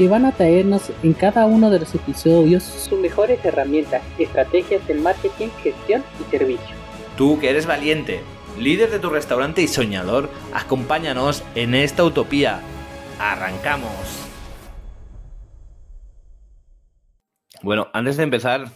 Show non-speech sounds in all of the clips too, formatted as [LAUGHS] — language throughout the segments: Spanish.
que van a traernos en cada uno de los episodios sus mejores herramientas, estrategias de marketing, gestión y servicio. Tú que eres valiente, líder de tu restaurante y soñador, acompáñanos en esta utopía. ¡Arrancamos! Bueno, antes de empezar,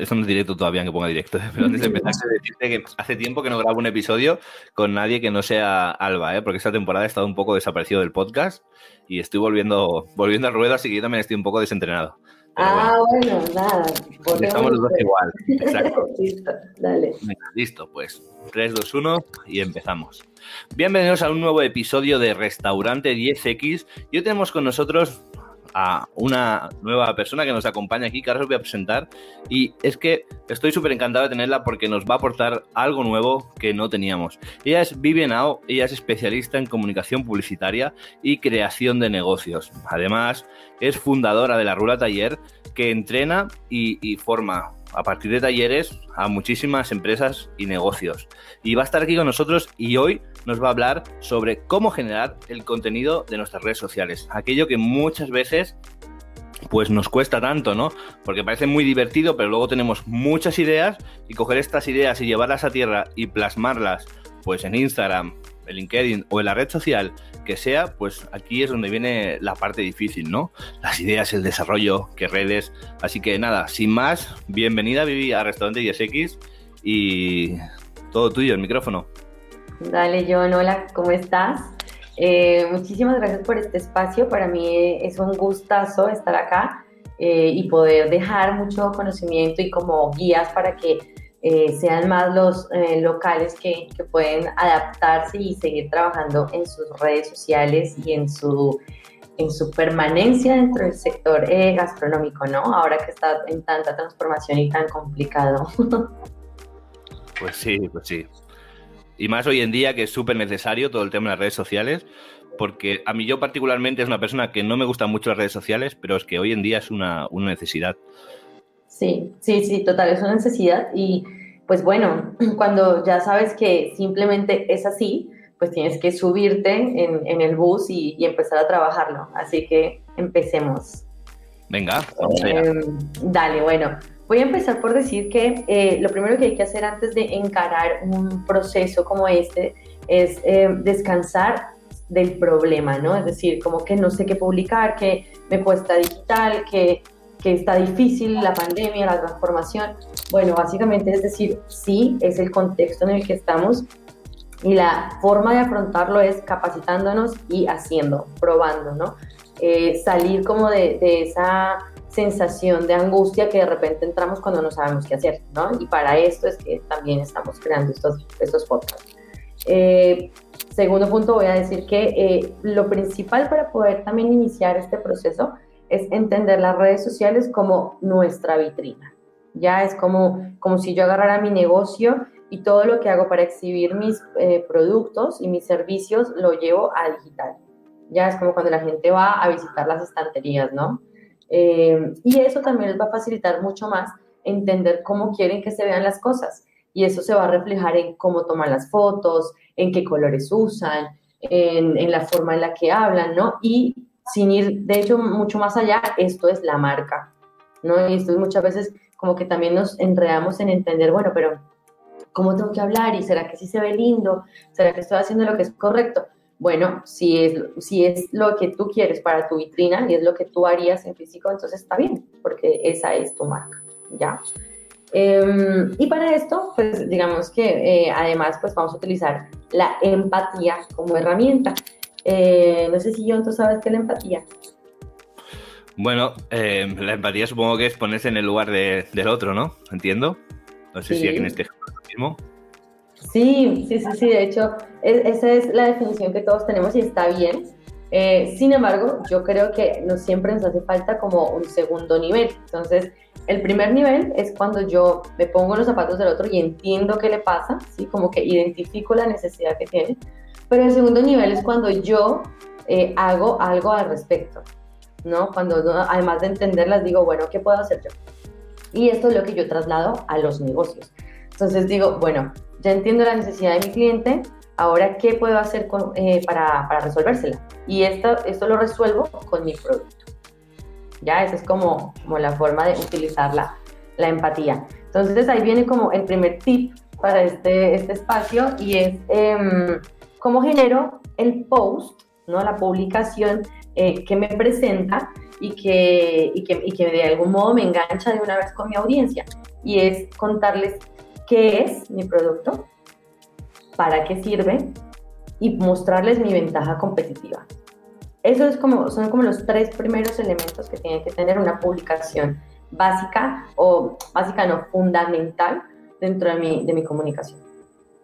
esto no es directo todavía, que ponga directo, [LAUGHS] pero antes de empezar, decirte que hace tiempo que no grabo un episodio con nadie que no sea Alba, ¿eh? porque esta temporada he estado un poco desaparecido del podcast y estoy volviendo, volviendo al ruedo, así que yo también estoy un poco desentrenado. ah, bueno, nada. Estamos los dos igual. [LAUGHS] Exacto. listo, dale. Listo, pues 3, 2, 1 y empezamos. Bienvenidos a un nuevo episodio de Restaurante 10X. Y hoy tenemos con nosotros a una nueva persona que nos acompaña aquí, que ahora os voy a presentar. Y es que estoy súper encantado de tenerla porque nos va a aportar algo nuevo que no teníamos. Ella es Vivian Ao, ella es especialista en comunicación publicitaria y creación de negocios. Además, es fundadora de la Rula Taller que entrena y, y forma a partir de talleres a muchísimas empresas y negocios. Y va a estar aquí con nosotros y hoy nos va a hablar sobre cómo generar el contenido de nuestras redes sociales. Aquello que muchas veces pues nos cuesta tanto, ¿no? Porque parece muy divertido, pero luego tenemos muchas ideas y coger estas ideas y llevarlas a tierra y plasmarlas pues en Instagram, en LinkedIn o en la red social que sea, pues aquí es donde viene la parte difícil, ¿no? Las ideas, el desarrollo, qué redes. Así que nada, sin más, bienvenida Vivi a Restaurante 10X y todo tuyo, el micrófono. Dale, John, hola, ¿cómo estás? Eh, muchísimas gracias por este espacio. Para mí es un gustazo estar acá eh, y poder dejar mucho conocimiento y como guías para que eh, sean más los eh, locales que, pueden adaptarse y seguir trabajando en sus redes sociales y en su, en su permanencia dentro del sector eh, gastronómico, ¿no? Ahora que está en tanta transformación y tan complicado. [LAUGHS] Pues sí, pues sí. Y más hoy en día que es súper necesario todo el tema de las redes sociales, porque a mí yo particularmente es una persona que no me gustan mucho las redes sociales, pero es que hoy en día es una, una necesidad. Sí, sí, sí, total, es una necesidad y pues bueno, [CLEARS THROAT] cuando ya sabes que simplemente es así, pues tienes que subirte en, en el bus y, y, empezar a trabajarlo. Así que empecemos. Venga, vamos allá. Eh, dale, bueno, voy a empezar por decir que eh, lo primero que hay que hacer antes de encarar un proceso como este es eh, descansar del problema, ¿no? Es decir, como que no sé qué publicar, que me cuesta digital, que que está difícil la pandemia, la transformación. Bueno, básicamente es decir, sí, es el contexto en el que estamos y la forma de afrontarlo es capacitándonos y haciendo, probando, ¿no? Eh, salir como de, esa sensación de angustia que de repente entramos cuando no sabemos qué hacer, ¿no? Y para esto es que también estamos creando estos, estos podcasts. Eh, segundo punto, voy a decir que eh, lo principal para poder también iniciar este proceso es entender las redes sociales como nuestra vitrina. Ya es como, como si yo agarrara mi negocio y todo lo que hago para exhibir mis eh, productos y mis servicios lo llevo a digital. Ya es como cuando la gente va a visitar las estanterías, ¿no? Eh, y eso también les va a facilitar mucho más entender cómo quieren que se vean las cosas. Y eso se va a reflejar en cómo toman las fotos, en qué colores usan, en, en la forma en la que hablan, ¿no? Y sin ir, de hecho, mucho más allá, esto es la marca, ¿no? Y esto es muchas veces como que también nos enredamos en entender, bueno, pero ¿cómo tengo que hablar? ¿Y será que sí se ve lindo? ¿Será que estoy haciendo lo que es correcto? Bueno, si es, si es lo que tú quieres para tu vitrina y es lo que tú harías en físico, entonces está bien, porque esa es tu marca, ¿ya? Eh, y para esto, pues digamos que eh, además, pues vamos a utilizar la empatía como herramienta. Eh, no sé si John, tú sabes qué es la empatía. Bueno, eh, la empatía supongo que es ponerse en el lugar de, del otro, ¿no? Entiendo. No sé sí. si aquí en este mismo. Sí, sí, sí, sí. De hecho, es, esa es la definición que todos tenemos y está bien. Eh, sin embargo, yo creo que no siempre nos hace falta como un segundo nivel. Entonces, el primer nivel es cuando yo me pongo los zapatos del otro y entiendo qué le pasa, ¿sí? como que identifico la necesidad que tiene. Pero el segundo nivel es cuando yo eh, hago algo al respecto, ¿no? Cuando además de entenderlas digo, bueno, ¿qué puedo hacer yo? Y esto es lo que yo traslado a los negocios. Entonces digo, bueno, ya entiendo la necesidad de mi cliente, ahora qué puedo hacer eh, para, para, resolvérsela. Y esto, esto lo resuelvo con mi producto. Ya, esa es como, como la forma de utilizar la, la empatía. Entonces ahí viene como el primer tip para este, este espacio y es eh, cómo genero el post, ¿no? la publicación eh, que me presenta y que, y que, y que de algún modo me engancha de una vez con mi audiencia. Y es contarles qué es mi producto, para qué sirve y mostrarles mi ventaja competitiva. Eso es como, son como los tres primeros elementos que tiene que tener una publicación básica o básica no fundamental dentro de mi, de mi comunicación.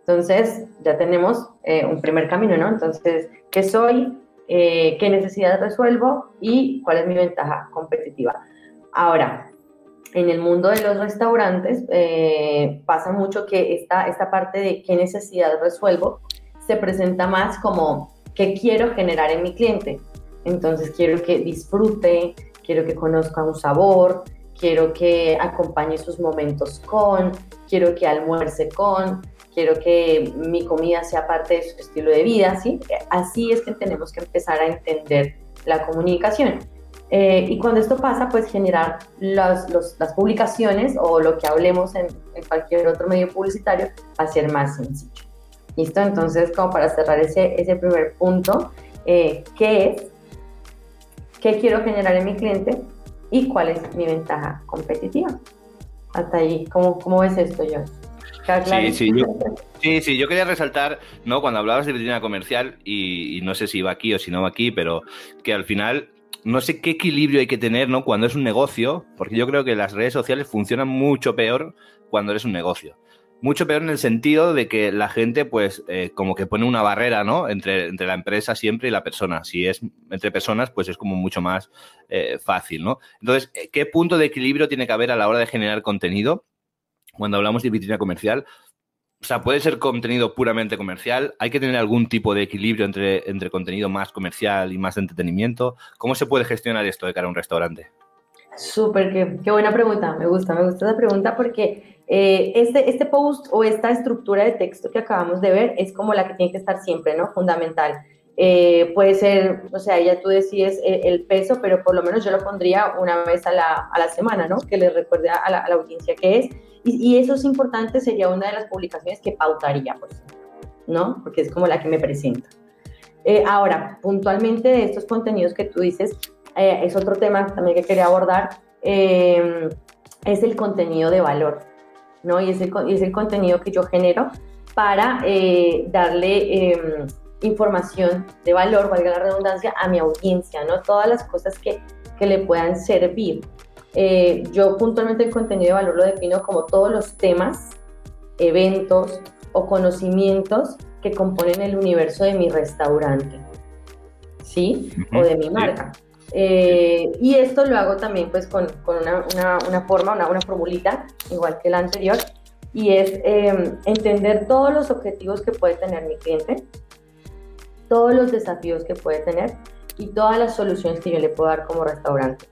Entonces, ya tenemos eh, un primer camino, ¿no? Entonces, ¿qué soy? Eh, ¿Qué necesidades resuelvo? ¿Y cuál es mi ventaja competitiva? Ahora, en el mundo de los restaurantes eh, pasa mucho que esta, esta parte de qué necesidad resuelvo se presenta más como qué quiero generar en mi cliente. Entonces quiero que disfrute, quiero que conozca un sabor, quiero que acompañe sus momentos con, quiero que almuerce con, quiero que mi comida sea parte de su estilo de vida, ¿sí? Así es que tenemos que empezar a entender la comunicación. Eh, y cuando esto pasa, pues generar las publicaciones o lo que hablemos en, cualquier otro medio publicitario va a ser más sencillo. ¿Listo? Entonces, como para cerrar ese, ese primer punto, eh, ¿qué es? ¿Qué quiero generar en mi cliente? ¿Y cuál es mi ventaja competitiva? Hasta ahí, ¿cómo, cómo ves esto, John? Sí, sí, yo, sí, sí, yo quería resaltar, ¿no? Cuando hablabas de vitrina comercial, y, y, no sé si va aquí o si no va aquí, pero que al final no sé qué equilibrio hay que tener, ¿no? Cuando es un negocio, porque yo creo que las redes sociales funcionan mucho peor cuando eres un negocio. Mucho peor en el sentido de que la gente, pues, eh, como que pone una barrera, ¿no? Entre, entre, la empresa siempre y la persona. Si es entre personas, pues es como mucho más eh, fácil, ¿no? Entonces, ¿qué punto de equilibrio tiene que haber a la hora de generar contenido? Cuando hablamos de vitrina comercial, o sea, puede ser contenido puramente comercial, hay que tener algún tipo de equilibrio entre, entre contenido más comercial y más de entretenimiento. ¿Cómo se puede gestionar esto de cara a un restaurante? Súper, qué, qué, buena pregunta, me gusta, me gusta esa pregunta porque eh, este, este post o esta estructura de texto que acabamos de ver es como la que tiene que estar siempre, ¿no? Fundamental. Eh, puede ser, o sea, ya tú decides el, el, peso, pero por lo menos yo lo pondría una vez a la, a la semana, ¿no? Que le recuerde a la, a la audiencia que es y, eso es importante, sería una de las publicaciones que pautaría, pues, ¿no? Porque es como la que me presenta. Eh, ahora, puntualmente de estos contenidos que tú dices, eh, es otro tema también que quería abordar, eh, es el contenido de valor, ¿no? Y es el, es el contenido que yo genero para darle em, información de valor, valga la redundancia, a mi audiencia, ¿no? Todas las cosas que, que le puedan servir. Eh, yo puntualmente el contenido de valor lo defino como todos los temas, eventos o conocimientos que componen el universo de mi restaurante, ¿sí? O de mi marca. Eh, y esto lo hago también pues con, con una, una, una, forma, una, una, formulita, igual que la anterior, y es em, entender todos los objetivos que puede tener mi cliente, todos los desafíos que puede tener y todas las soluciones que yo le puedo dar como restaurante.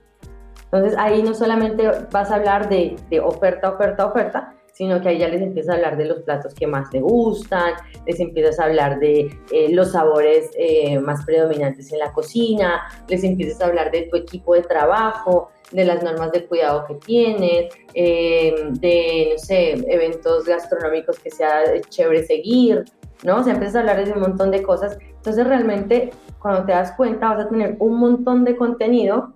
Entonces ahí no solamente vas a hablar de, oferta, oferta, oferta, sino que ahí ya les empiezas a hablar de los platos que más te gustan, les empiezas a hablar de eh, los sabores eh, más predominantes en la cocina, les empiezas a hablar de tu equipo de trabajo, de las normas de cuidado que tienes, eh, de, no sé, eventos gastronómicos que sea chévere seguir, ¿no? O sea, empiezas a hablar de un montón de cosas. Entonces realmente cuando te das cuenta vas a tener un montón de contenido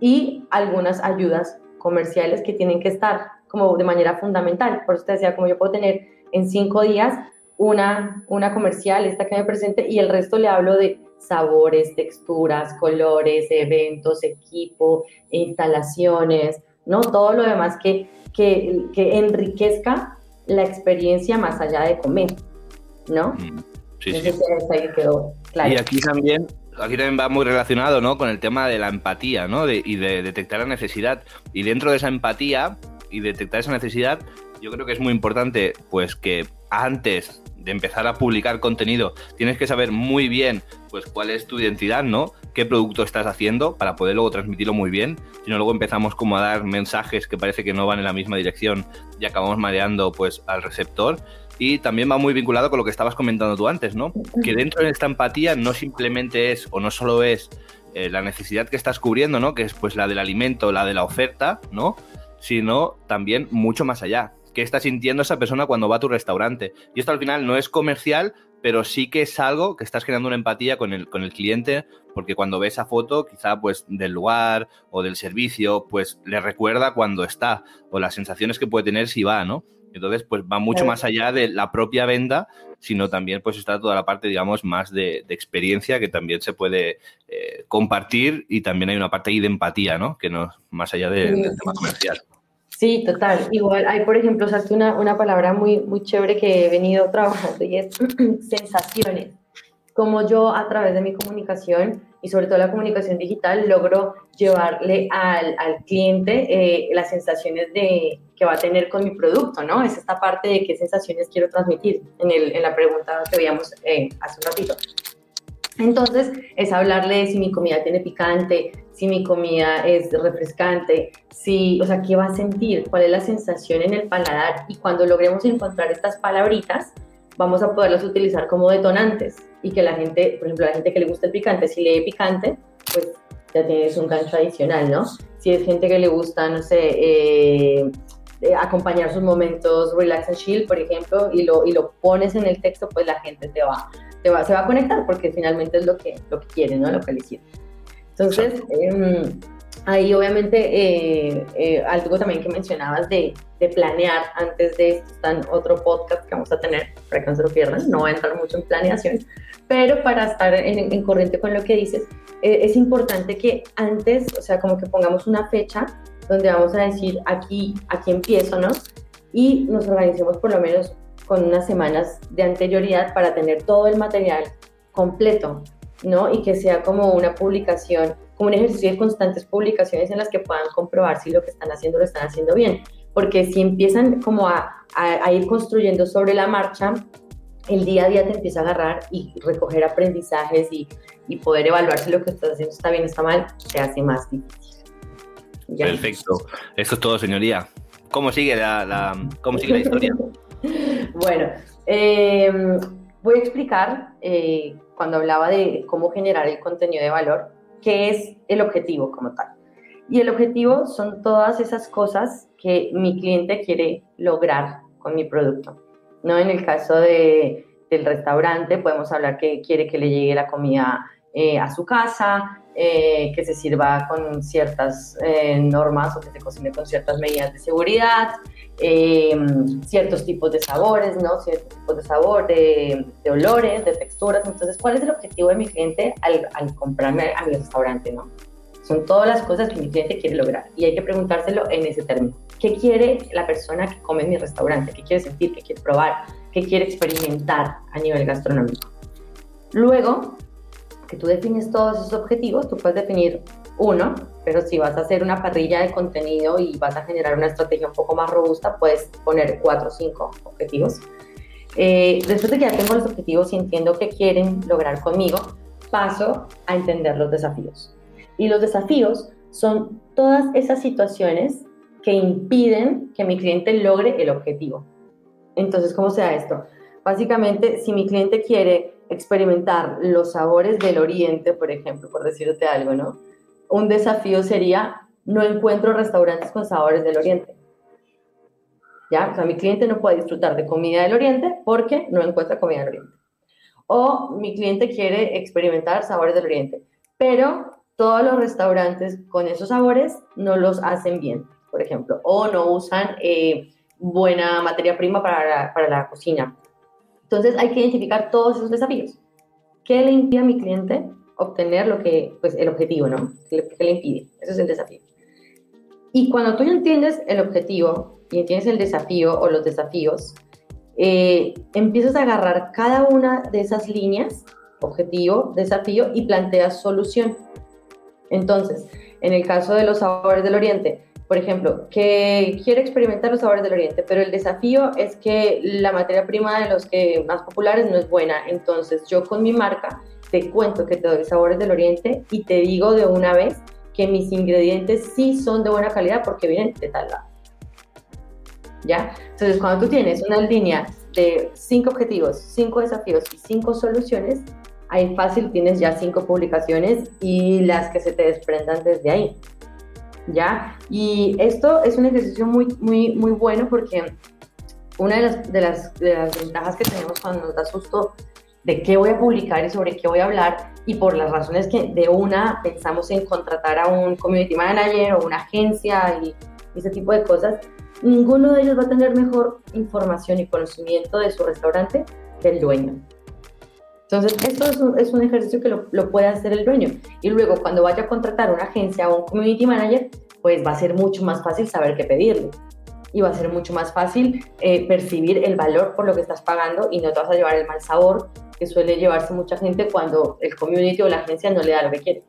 y algunas ayudas comerciales que tienen que estar como de manera fundamental. Por eso te decía, como yo puedo tener en cinco días una, una comercial, esta que me presente, y el resto le hablo de sabores, texturas, colores, eventos, equipo, instalaciones, ¿no? Todo lo demás que, que, que enriquezca la experiencia más allá de comer, ¿no? Mm, sí, sí. Ahí quedó claro. Y aquí también aquí también va muy relacionado, ¿no? Con el tema de la empatía, ¿no? De- y de detectar la necesidad. Y dentro de esa empatía y detectar esa necesidad, yo creo que es muy importante, pues que antes de empezar a publicar contenido, tienes que saber muy bien, pues cuál es tu identidad, ¿no? Qué producto estás haciendo para poder luego transmitirlo muy bien. Si no, luego empezamos como a dar mensajes que parece que no van en la misma dirección y acabamos mareando, pues, al receptor. Y también va muy vinculado con lo que estabas comentando tú antes, ¿no? Que dentro de esta empatía no simplemente es o no solo es eh, la necesidad que estás cubriendo, ¿no? Que es pues la del alimento, la de la oferta, ¿no? Sino también mucho más allá. ¿Qué está sintiendo esa persona cuando va a tu restaurante? Y esto al final no es comercial, pero sí que es algo que estás generando una empatía con el, con el cliente, porque cuando ve esa foto, quizá pues del lugar o del servicio, pues le recuerda cuando está, o las sensaciones que puede tener si va, ¿no? Entonces, pues va mucho Claro. más allá de la propia venda, sino también pues está toda la parte, digamos, más de, de experiencia que también se puede eh, compartir y también hay una parte ahí de empatía, ¿no? Que no más allá de- Sí. del tema comercial. Sí, total. Igual hay, por ejemplo, usaste una, una palabra muy, muy chévere que he venido trabajando y es [CLEARS THROAT] sensaciones. Como yo a través de mi comunicación y sobre todo la comunicación digital logro llevarle al, al cliente eh, las sensaciones de, que va a tener con mi producto, ¿no? Es esta parte de qué sensaciones quiero transmitir en, el, en la pregunta que veíamos eh, hace un ratito. Entonces, es hablarle si mi comida tiene picante, si mi comida es refrescante, si, o sea, qué va a sentir, cuál es la sensación en el paladar. Y cuando logremos encontrar estas palabritas, vamos a poderlas utilizar como detonantes. Y que la gente, por ejemplo, la gente que le gusta el picante, si lee picante, pues ya tienes un gancho adicional, ¿no? Si es gente que le gusta, no sé, eh, eh, acompañar sus momentos relax and chill, por ejemplo, y lo, y lo pones en el texto, pues la gente te va, te va, se va a conectar porque finalmente es lo que, lo que quiere, ¿no? Lo que le sirve. Entonces, em, ahí obviamente eh, eh, algo también que mencionabas de, de planear antes de esto, está en otro podcast que vamos a tener, para que no se lo pierdan, no va a entrar mucho en planeación, pero para estar en, en corriente con lo que dices, eh, es importante que antes, o sea, como que pongamos una fecha donde vamos a decir aquí, aquí empiezo, ¿no? Y nos organicemos por lo menos con unas semanas de anterioridad para tener todo el material completo, ¿no? Y que sea como una publicación, como un ejercicio de constantes publicaciones en las que puedan comprobar si lo que están haciendo lo están haciendo bien. Porque si empiezan como a, a, a ir construyendo sobre la marcha, el día a día te empieza a agarrar y recoger aprendizajes y, y poder evaluar si lo que estás haciendo está bien o está mal, se hace más difícil. Ya. Perfecto. Esto es todo, señoría. ¿Cómo sigue la, la- cómo sigue la historia? [LAUGHS] Bueno, eh, voy a explicar eh, cuando hablaba de cómo generar el contenido de valor, qué es el objetivo como tal. Y el objetivo son todas esas cosas que mi cliente quiere lograr con mi producto. ¿no? En el caso de, del restaurante, podemos hablar que quiere que le llegue la comida eh, a su casa, eh, que se sirva con ciertas eh, normas o que se cocine con ciertas medidas de seguridad, eh, ciertos tipos de sabores, ¿no? Ciertos tipos de sabor, de, de olores, de texturas. Entonces, ¿cuál es el objetivo de mi cliente al, al comprarme a mi restaurante, ¿no? Son todas las cosas que mi cliente quiere lograr y hay que preguntárselo en ese término. ¿Qué quiere la persona que come en mi restaurante? ¿Qué quiere sentir? ¿Qué quiere probar? ¿Qué quiere experimentar a nivel gastronómico? Luego, que tú defines todos esos objetivos, tú puedes definir uno, pero si vas a hacer una parrilla de contenido y vas a generar una estrategia un poco más robusta, puedes poner cuatro o cinco objetivos. Eh, después de que ya tengo los objetivos y entiendo qué quieren lograr conmigo, paso a entender los desafíos. Y los desafíos son todas esas situaciones que impiden que mi cliente logre el objetivo. Entonces, ¿cómo se da esto? Básicamente, si mi cliente quiere experimentar los sabores del oriente, por ejemplo, por decirte algo, ¿no? Un desafío sería, no encuentro restaurantes con sabores del oriente. ¿Ya? O sea, mi cliente no puede disfrutar de comida del oriente porque no encuentra comida del oriente. O mi cliente quiere experimentar sabores del oriente, pero todos los restaurantes con esos sabores no los hacen bien, por ejemplo, o no usan eh, buena materia prima para para la cocina. Entonces hay que identificar todos esos desafíos. ¿Qué le impide a mi cliente obtener lo que, pues el objetivo, ¿no? ¿Qué le, qué le impide? Ese es el desafío. Y cuando tú entiendes el objetivo y entiendes el desafío o los desafíos, eh, empiezas a agarrar cada una de esas líneas objetivo, desafío y planteas solución. Entonces, en el caso de los sabores del Oriente, por ejemplo, que quiere experimentar los sabores del Oriente, pero el desafío es que la materia prima de los que más populares no es buena. Entonces, yo con mi marca te cuento que te doy sabores del Oriente y te digo de una vez que mis ingredientes sí son de buena calidad porque vienen de tal lado. ¿Ya? Entonces, cuando tú tienes una línea de cinco objetivos, cinco desafíos y cinco soluciones, ahí fácil tienes ya cinco publicaciones y las que se te desprendan desde ahí. ¿Ya? Y esto es un ejercicio muy, muy, muy bueno porque una de las, de las, ventajas que tenemos cuando nos da susto de qué voy a publicar y sobre qué voy a hablar y por las razones que de una pensamos en contratar a un community manager o una agencia y ese tipo de cosas, ninguno de ellos va a tener mejor información y conocimiento de su restaurante que el dueño. Entonces, esto es un, es un ejercicio que lo, lo, puede hacer el dueño. Y luego, cuando vaya a contratar una agencia o un community manager, pues va a ser mucho más fácil saber qué pedirle. Y va a ser mucho más fácil eh, percibir el valor por lo que estás pagando y no te vas a llevar el mal sabor que suele llevarse mucha gente cuando el community o la agencia no le da lo que quiere.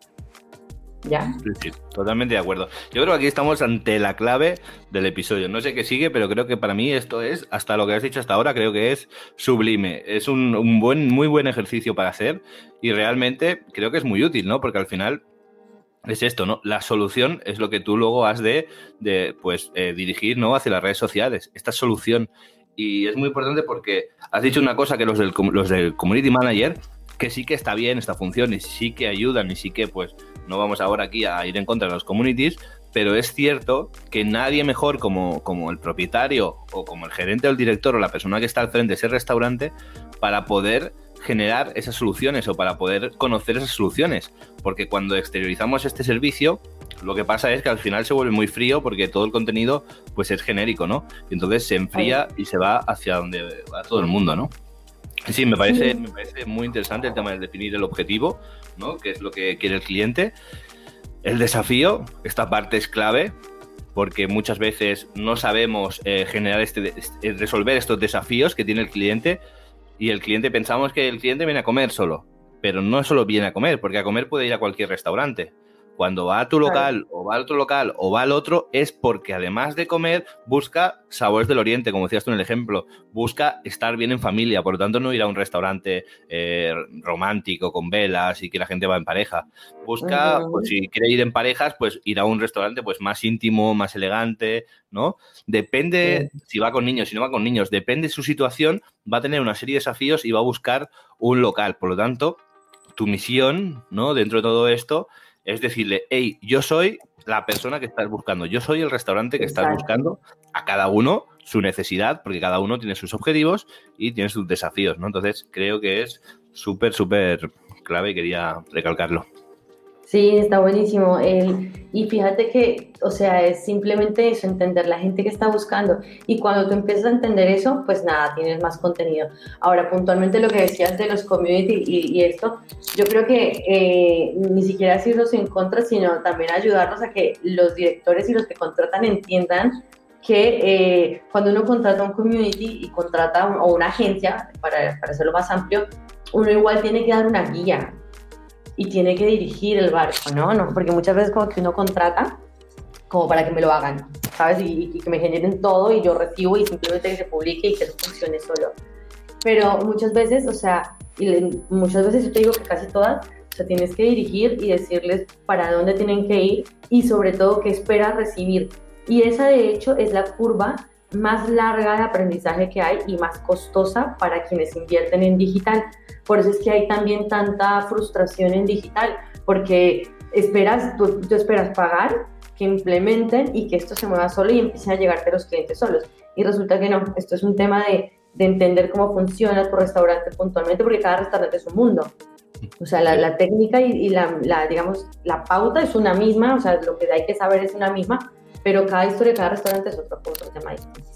Sí, sí, totalmente de acuerdo. Yo creo que aquí estamos ante la clave del episodio. No sé qué sigue, pero creo que para mí esto es, hasta lo que has dicho hasta ahora, creo que es sublime. Es un, un buen, muy buen ejercicio para hacer y realmente creo que es muy útil, ¿no? Porque al final es esto, ¿no? La solución es lo que tú luego has de, de pues, eh, dirigir, ¿no? Hacia las redes sociales. Esta solución. Y es muy importante porque has dicho una cosa que los del, los del Community Manager, que sí que está bien esta función y sí que ayudan y sí que, pues, no vamos ahora aquí a ir en contra de los communities, pero es cierto que nadie mejor como, como el propietario o como el gerente o el director o la persona que está al frente de ese restaurante para poder generar esas soluciones o para poder conocer esas soluciones. Porque cuando exteriorizamos este servicio, lo que pasa es que al final se vuelve muy frío porque todo el contenido pues es genérico, ¿no? Y entonces se enfría y se va hacia donde va todo el mundo, ¿no? Sí, me parece, me parece muy interesante el tema de definir el objetivo, ¿no? Que es lo que quiere el cliente. El desafío, esta parte es clave porque muchas veces no sabemos eh, generar este, este, resolver estos desafíos que tiene el cliente y el cliente pensamos que el cliente viene a comer solo, pero no solo viene a comer, porque a comer puede ir a cualquier restaurante. Cuando va a tu local o va al otro local o va al otro es porque además de comer busca sabores del oriente, como decías tú en el ejemplo, busca estar bien en familia, por lo tanto no ir a un restaurante eh, romántico con velas y que la gente va en pareja. Busca, pues, si quiere ir en parejas, pues ir a un restaurante pues más íntimo, más elegante, ¿no? Depende si va con niños, si no va con niños, depende de su situación, va a tener una serie de desafíos y va a buscar un local. Por lo tanto, tu misión, ¿no? Dentro de todo esto es decirle, hey, yo soy la persona que estás buscando, yo soy el restaurante que estás buscando, a cada uno su necesidad, porque cada uno tiene sus objetivos y tiene sus desafíos, ¿no? Entonces creo que es súper, súper clave y quería recalcarlo. Sí, está buenísimo. El, y fíjate que, o sea, es simplemente eso, entender la gente que está buscando. Y cuando tú empiezas a entender eso, pues nada, tienes más contenido. Ahora, puntualmente lo que decías de los community y, esto, yo creo que eh, ni siquiera decirnos en contra, sino también ayudarnos a que los directores y los que contratan entiendan que eh, cuando uno contrata un community y contrata un, o una agencia, para, para hacerlo más amplio, uno igual tiene que dar una guía y tiene que dirigir el barco, ¿no? ¿no? Porque muchas veces como que uno contrata como para que me lo hagan, ¿sabes? Y, y, que me generen todo y yo recibo y simplemente que se publique y que eso funcione solo. Pero muchas veces, o sea, y le, muchas veces yo te digo que casi todas, o sea, tienes que dirigir y decirles para dónde tienen que ir y sobre todo qué esperas recibir. Y esa de hecho es la curva más larga de aprendizaje que hay y más costosa para quienes invierten en digital. Por eso es que hay también tanta frustración en digital, porque esperas, tú, tú esperas pagar, que implementen y que esto se mueva solo y empiecen a llegarte los clientes solos. Y resulta que no, esto es un tema de, de entender cómo funciona tu restaurante puntualmente, porque cada restaurante es un mundo. O sea, la, la técnica y, y la, la, digamos, la pauta es una misma, o sea, lo que hay que saber es una misma, pero cada historia, cada restaurante es otro, otro tema distinto.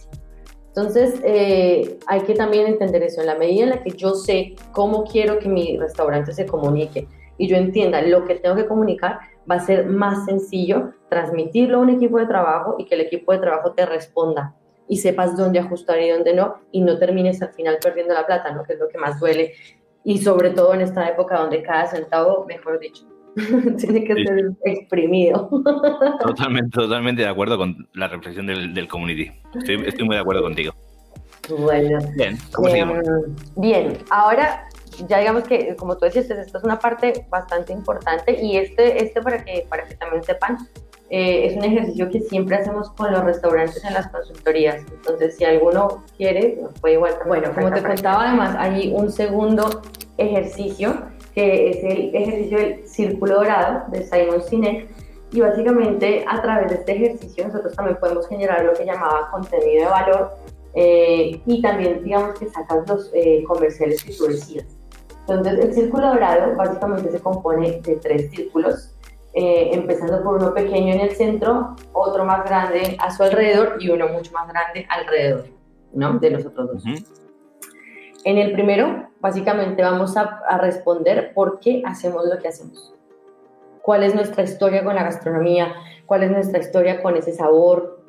Entonces, eh, hay que también entender eso. En la medida en la que yo sé cómo quiero que mi restaurante se comunique y yo entienda lo que tengo que comunicar, va a ser más sencillo transmitirlo a un equipo de trabajo y que el equipo de trabajo te responda y sepas dónde ajustar y dónde no y no termines al final perdiendo la plata, ¿no? que es lo que más duele Y sobre todo en esta época donde cada centavo, mejor dicho, [LAUGHS] tiene que Sí. ser exprimido. [LAUGHS] Totalmente, totalmente de acuerdo con la reflexión del, del community. Estoy, estoy muy de acuerdo contigo. Bueno. Bien, ¿cómo seguimos? Em, bien, ahora ya digamos que, como tú decías, esto es una parte bastante importante y este, este para, que, para que también sepan, eh, es un ejercicio que siempre hacemos con los restaurantes en las consultorías. Entonces, si alguno quiere, nos puede igual. Bueno, como te contaba, además, hay un segundo ejercicio que es el ejercicio del círculo dorado de Simon Sinek. Y básicamente a través de este ejercicio nosotros también podemos generar lo que llamaba contenido de valor eh, y también digamos que sacas los eh, comerciales que tú decías. Entonces el círculo dorado básicamente se compone de tres círculos, eh, empezando por uno pequeño en el centro, otro más grande a su alrededor y uno mucho más grande alrededor, ¿no? De los otros dos. Ujú. En el primero, básicamente vamos a, a responder por qué hacemos lo que hacemos. ¿Cuál es nuestra historia con la gastronomía? ¿Cuál es nuestra historia con ese sabor?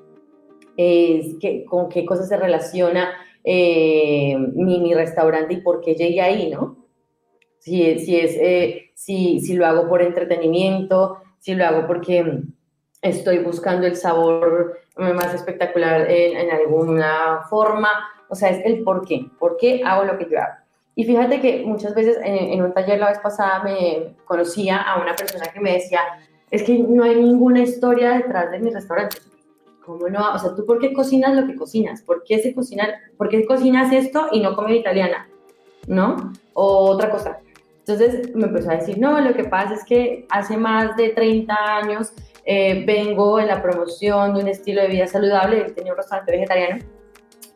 Eh, ¿qué- ¿Con qué cosas se relaciona eh, mi, mi restaurante y por qué llegué ahí, no? Si, si, es, eh, si, si lo hago por entretenimiento, si lo hago porque mm, estoy buscando el sabor eh, más espectacular en, en alguna forma, o sea, es el por qué, por qué hago lo que yo hago. Y fíjate que muchas veces en, en un taller la vez pasada me conocía a una persona que me decía, es que no hay ninguna historia detrás de mi restaurante. ¿Cómo no? O sea, ¿tú por qué cocinas lo que cocinas? ¿Por qué, se cocina, ¿Por qué cocinas esto y no comida italiana? ¿No? O otra cosa. Entonces me empezó a decir, no, lo que pasa es que hace más de 30 años eh, vengo en la promoción de un estilo de vida saludable, tenía un restaurante vegetariano,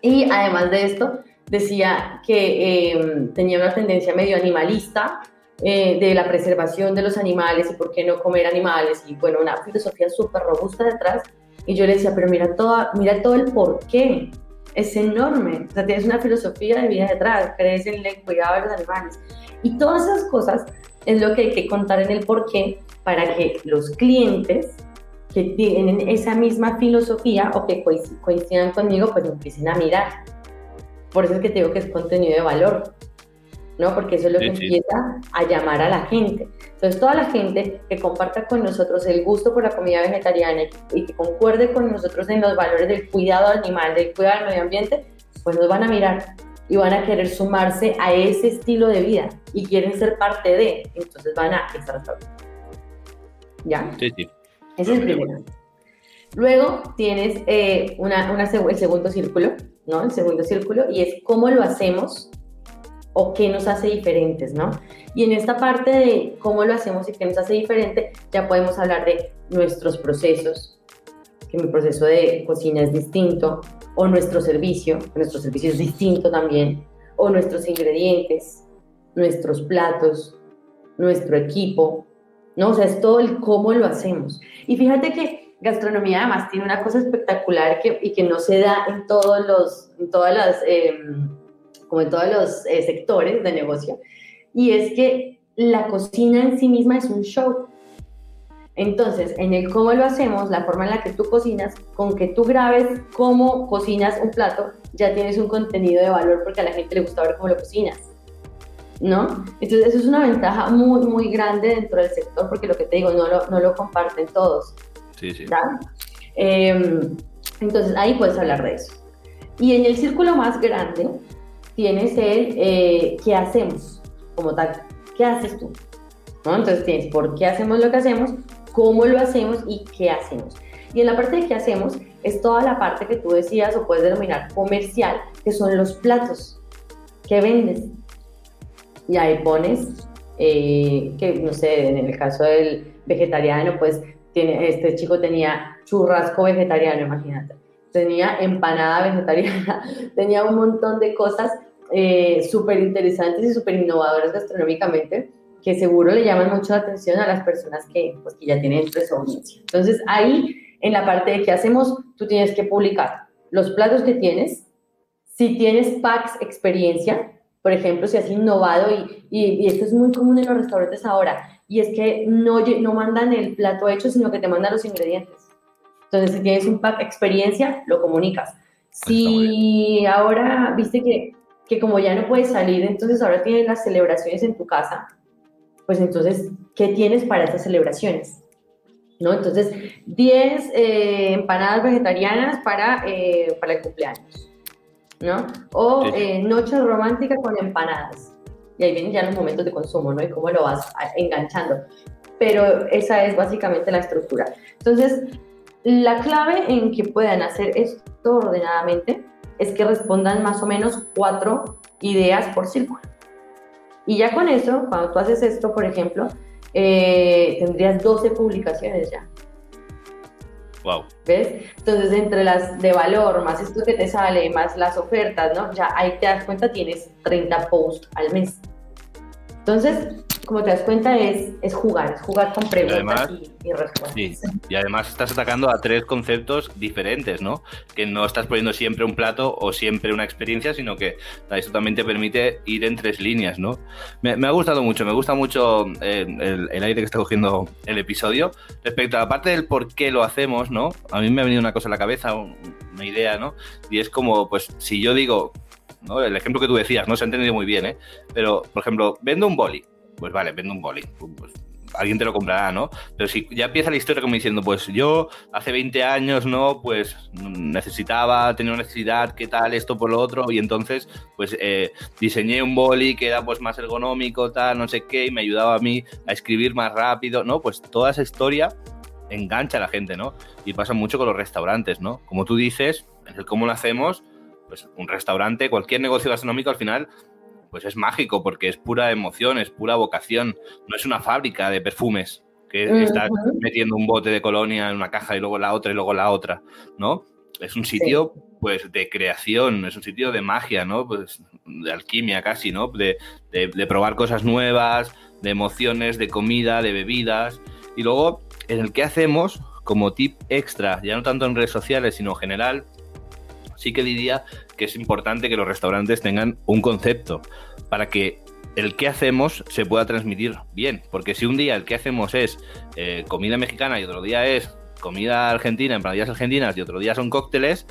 y además de esto decía que eh, tenía una tendencia medio animalista eh, de la preservación de los animales y por qué no comer animales, y bueno, una filosofía súper robusta detrás, y yo le decía, pero mira, toda, mira todo el por qué, es enorme, o sea, tienes una filosofía de vida detrás, crees en el cuidado de los animales, y todas esas cosas es lo que hay que contar en el por qué para que los clientes que tienen esa misma filosofía o que coinc- coincidan conmigo, pues empiecen a mirar. Por eso es que te digo que es contenido de valor, ¿no? Porque eso es lo Sí, que sí. empieza a llamar a la gente. Entonces, toda la gente que comparta con nosotros el gusto por la comida vegetariana y- que concuerde con nosotros en los valores del cuidado animal, del cuidado del medio ambiente, pues nos van a mirar y van a querer sumarse a ese estilo de vida y quieren ser parte de, entonces van a restaurante. ¿Ya? Sí, sí. Ese es el primero. Luego tienes eh, una, una el segundo círculo, ¿no? El segundo círculo, y es cómo lo hacemos o qué nos hace diferentes, ¿no? Y en esta parte de cómo lo hacemos y qué nos hace diferente, ya podemos hablar de nuestros procesos, que mi proceso de cocina es distinto, o nuestro servicio, nuestro servicio es distinto también, o nuestros ingredientes, nuestros platos, nuestro equipo, ¿no? O sea, es todo el cómo lo hacemos. Y fíjate que gastronomía además tiene una cosa espectacular que, y que no se da en todos los, en todas las, eh, como en todos los eh, sectores de negocio, y es que la cocina en sí misma es un show. Entonces, en el cómo lo hacemos, la forma en la que tú cocinas, con que tú grabes cómo cocinas un plato, ya tienes un contenido de valor porque a la gente le gusta ver cómo lo cocinas. ¿No? Entonces, eso es una ventaja muy, muy grande dentro del sector porque lo que te digo, no lo, no lo comparten todos. Sí, sí. Eh, entonces, ahí puedes hablar de eso. Y en el círculo más grande tienes el eh, qué hacemos como tal. ¿Qué haces tú? ¿No? Entonces tienes por qué hacemos lo que hacemos, cómo lo hacemos y qué hacemos. Y en la parte de qué hacemos es toda la parte que tú decías o puedes denominar comercial, que son los platos que vendes. Y ahí pones eh, que, no sé, en el caso del vegetariano, pues tiene, este chico tenía churrasco vegetariano, imagínate. Tenía empanada vegetariana, [LAUGHS] tenía un montón de cosas eh, súper interesantes y súper innovadoras gastronómicamente que seguro le llaman mucho la atención a las personas que, pues, que ya tienen su audiencia. Entonces ahí, en la parte de qué hacemos, tú tienes que publicar los platos que tienes, si tienes packs experiencia, por ejemplo, si has innovado, y, y, y, esto es muy común en los restaurantes ahora, y es que no, no mandan el plato hecho, sino que te mandan los ingredientes. Entonces, si tienes un pack experiencia, lo comunicas. Si ahora viste que, que como ya no puedes salir, entonces ahora tienes las celebraciones en tu casa, pues entonces, ¿qué tienes para esas celebraciones? ¿No? Entonces, 10 eh, empanadas vegetarianas para, eh, para el cumpleaños, ¿no? O eh, noche romántica con empanadas. Y ahí vienen ya los momentos de consumo, ¿no? Y cómo lo vas enganchando. Pero esa es básicamente la estructura. Entonces, la clave en que puedan hacer esto ordenadamente es que respondan más o menos cuatro ideas por círculo. Y ya con eso, cuando tú haces esto, por ejemplo, eh, tendrías 12 publicaciones ya. Wow. ¿Ves? Entonces, entre las de valor, más esto que te sale, más las ofertas, ¿no? Ya ahí te das cuenta, tienes 30 posts al mes. Entonces, como te das cuenta, es, es jugar, es jugar con preguntas y, respuestas. Sí, y además estás atacando a tres conceptos diferentes, ¿no? Que no estás poniendo siempre un plato o siempre una experiencia, sino que eso también te permite ir en tres líneas, ¿no? Me, ha gustado mucho, me gusta mucho eh, el, aire que está cogiendo el episodio. Respecto a la parte del por qué lo hacemos, ¿no? A mí me ha venido una cosa a la cabeza, una idea, ¿no? Y es como, pues, si yo digo, ¿no? El ejemplo que tú decías, no se ha entendido muy bien, ¿eh? Pero, por ejemplo, vendo un boli pues vale, vendo un boli. Pues, alguien te lo comprará, ¿no? Pero si ya empieza la historia como diciendo, pues yo hace 20 años, ¿no? Pues necesitaba, tenía una necesidad, qué tal, esto por lo otro, y entonces, pues eh, diseñé un boli que era pues más ergonómico, tal, no sé qué, y me ayudaba a mí a escribir más rápido, ¿no? Pues toda esa historia engancha a la gente, ¿no? Y pasa mucho con los restaurantes, ¿no? Como tú dices, el cómo lo hacemos, pues un restaurante, cualquier negocio gastronómico al final pues es mágico porque es pura emoción, es pura vocación. No es una fábrica de perfumes que está metiendo un bote de colonia en una caja y luego la otra y luego la otra, ¿no? Es un sitio, pues, de creación, es un sitio de magia, ¿no? Pues de alquimia casi, ¿no? De, de probar cosas nuevas, de emociones, de comida, de bebidas. Y luego, en el que hacemos, como tip extra, ya no tanto en redes sociales, sino en general, sí que diría que es importante que los restaurantes tengan un concepto para que el que hacemos se pueda transmitir bien. Porque si un día el que hacemos es eh, comida mexicana y otro día es comida argentina, empanadillas argentinas y otro día son cócteles,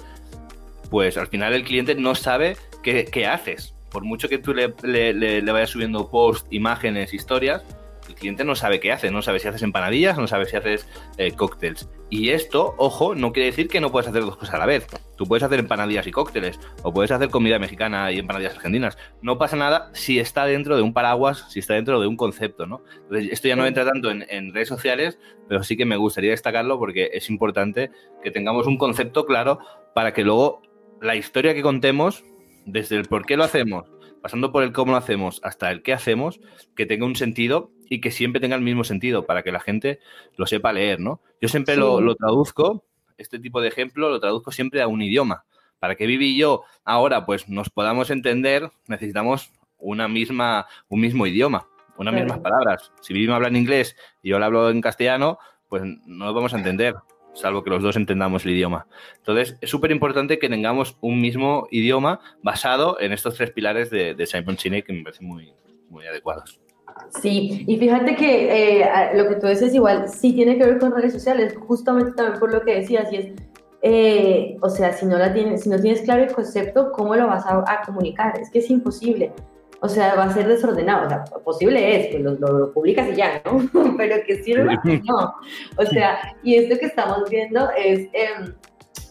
pues al final el cliente no sabe qué, haces. Por mucho que tú le, le vayas subiendo post, imágenes, historias, el cliente no sabe qué hace, no sabe si haces empanadillas, no sabe si haces eh, cócteles. Y esto, ojo, no quiere decir que no puedes hacer dos cosas a la vez. Tú puedes hacer empanadillas y cócteles, o puedes hacer comida mexicana y empanadillas argentinas. No pasa nada si está dentro de un paraguas, si está dentro de un concepto, ¿no? Entonces, esto ya no entra tanto en, en redes sociales, pero sí que me gustaría destacarlo porque es importante que tengamos un concepto claro para que luego la historia que contemos, desde el por qué lo hacemos, pasando por el cómo lo hacemos hasta el qué hacemos, que tenga un sentido y que siempre tenga el mismo sentido para que la gente lo sepa leer, ¿no? Yo siempre lo, traduzco, este tipo de ejemplo lo traduzco siempre a un idioma. Para que Vivi y yo ahora pues nos podamos entender, necesitamos una misma, un mismo idioma, unas mismas palabras. Si Vivi me habla en inglés y yo le hablo en castellano, pues no lo vamos a entender salvo que los dos entendamos el idioma. Entonces, es súper importante que tengamos un mismo idioma basado en estos tres pilares de, Simon Sinek que me parecen muy, muy adecuados. Sí, y fíjate que eh, lo que tú dices igual sí tiene que ver con redes sociales, justamente también por lo que decías, y es, eh, o sea, si no, la tienes, si no tienes claro el concepto, ¿cómo lo vas a, a comunicar? Es que es imposible o sea, va a ser desordenado. O sea, posible es que lo, publicas y ya, ¿no? [LAUGHS] Pero que sirva, no. O sea, y esto que estamos viendo es em,